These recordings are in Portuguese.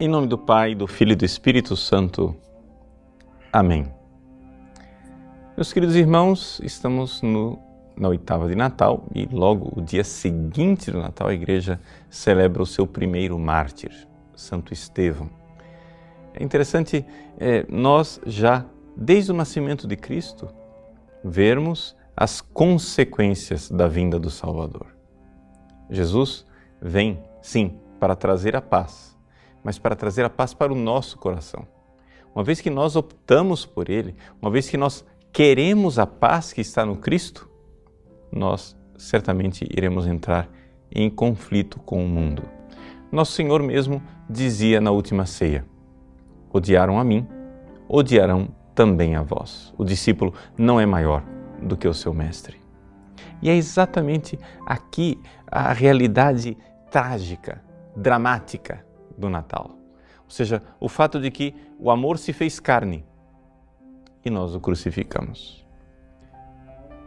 Em nome do Pai, do Filho e do Espírito Santo. Amém. Meus queridos irmãos, estamos no, na oitava de Natal e logo o dia seguinte do Natal a igreja celebra o seu primeiro mártir, Santo Estevão. É interessante é, nós já, desde o nascimento de Cristo, vermos as consequências da vinda do Salvador. Jesus vem, sim, para trazer a paz mas para trazer a paz para o nosso coração. Uma vez que nós optamos por Ele, uma vez que nós queremos a paz que está no Cristo, nós certamente iremos entrar em conflito com o mundo. Nosso Senhor mesmo dizia na última ceia: Odiaram a mim, odiarão também a vós. O discípulo não é maior do que o seu mestre. E é exatamente aqui a realidade trágica, dramática do Natal. Ou seja, o fato de que o amor se fez carne e nós o crucificamos.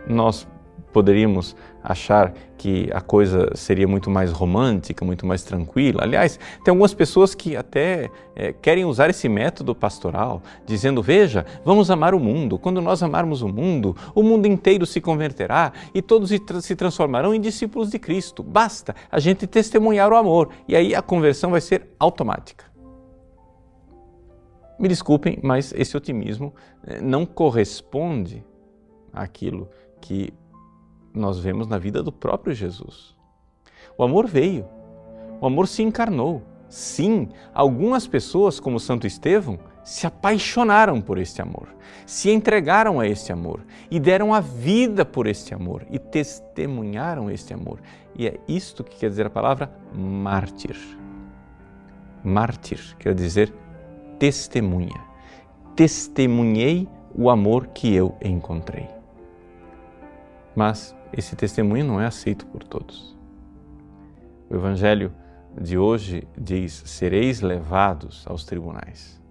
Nós poderíamos achar que a coisa seria muito mais romântica, muito mais tranquila. Aliás, tem algumas pessoas que até é, querem usar esse método pastoral, dizendo: veja, vamos amar o mundo. Quando nós amarmos o mundo, o mundo inteiro se converterá e todos se transformarão em discípulos de Cristo. Basta a gente testemunhar o amor e aí a conversão vai ser automática. Me desculpem, mas esse otimismo é, não corresponde àquilo que nós vemos na vida do próprio Jesus. O amor veio, o amor se encarnou. Sim, algumas pessoas, como Santo Estevão, se apaixonaram por este amor, se entregaram a este amor e deram a vida por este amor e testemunharam este amor. E é isto que quer dizer a palavra mártir. Mártir quer dizer testemunha. Testemunhei o amor que eu encontrei. Mas esse testemunho não é aceito por todos. O Evangelho de hoje diz: sereis levados aos tribunais.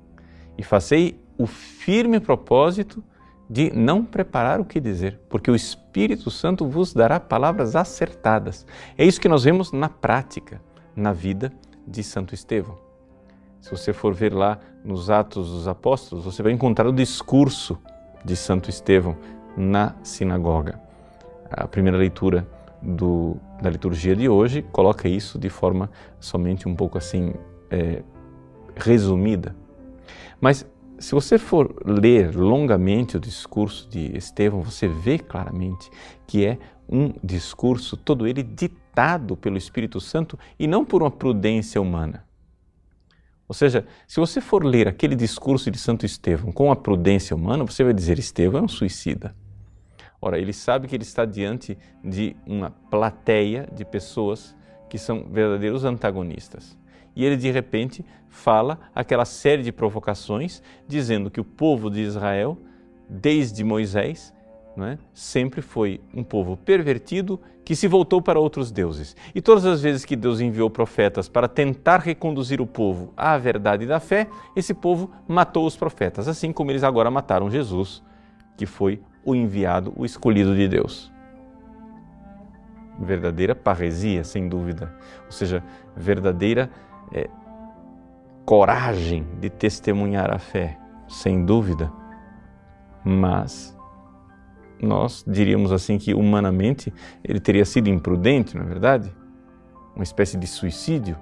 E fazei o firme propósito de não preparar o que dizer, porque o Espírito Santo vos dará palavras acertadas. É isso que nós vemos na prática, na vida de Santo Estevão. Se você for ver lá nos Atos dos Apóstolos, você vai encontrar o discurso de Santo Estevão na sinagoga a primeira leitura do, da liturgia de hoje coloca isso de forma somente um pouco assim é, resumida. Mas se você for ler longamente o discurso de Estevão, você vê claramente que é um discurso todo ele ditado pelo Espírito Santo e não por uma prudência humana. Ou seja, se você for ler aquele discurso de Santo Estevão com a prudência humana, você vai dizer: Estevão é um suicida. Ora, ele sabe que ele está diante de uma plateia de pessoas que são verdadeiros antagonistas. E ele de repente fala aquela série de provocações, dizendo que o povo de Israel, desde Moisés, é, sempre foi um povo pervertido que se voltou para outros deuses. E todas as vezes que Deus enviou profetas para tentar reconduzir o povo à verdade da fé, esse povo matou os profetas, assim como eles agora mataram Jesus, que foi o enviado, o escolhido de Deus. Verdadeira parresia, sem dúvida. Ou seja, verdadeira é, coragem de testemunhar a fé, sem dúvida. Mas nós diríamos assim que humanamente ele teria sido imprudente, não é verdade? Uma espécie de suicídio.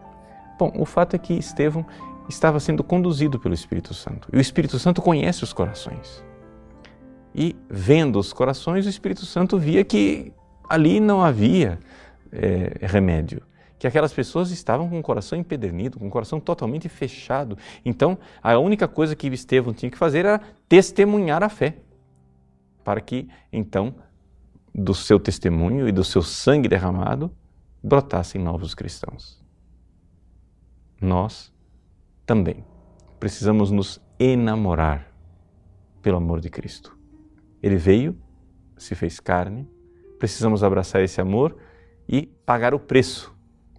Bom, o fato é que Estevão estava sendo conduzido pelo Espírito Santo. E o Espírito Santo conhece os corações. E vendo os corações, o Espírito Santo via que ali não havia é, remédio, que aquelas pessoas estavam com o coração empedernido, com o coração totalmente fechado. Então, a única coisa que Estevão tinha que fazer era testemunhar a fé, para que então do seu testemunho e do seu sangue derramado brotassem novos cristãos. Nós também precisamos nos enamorar pelo amor de Cristo. Ele veio, se fez carne, precisamos abraçar esse amor e pagar o preço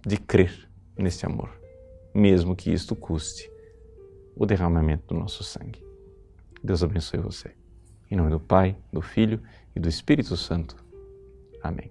de crer nesse amor, mesmo que isto custe o derramamento do nosso sangue. Deus abençoe você. Em nome do Pai, do Filho e do Espírito Santo. Amém.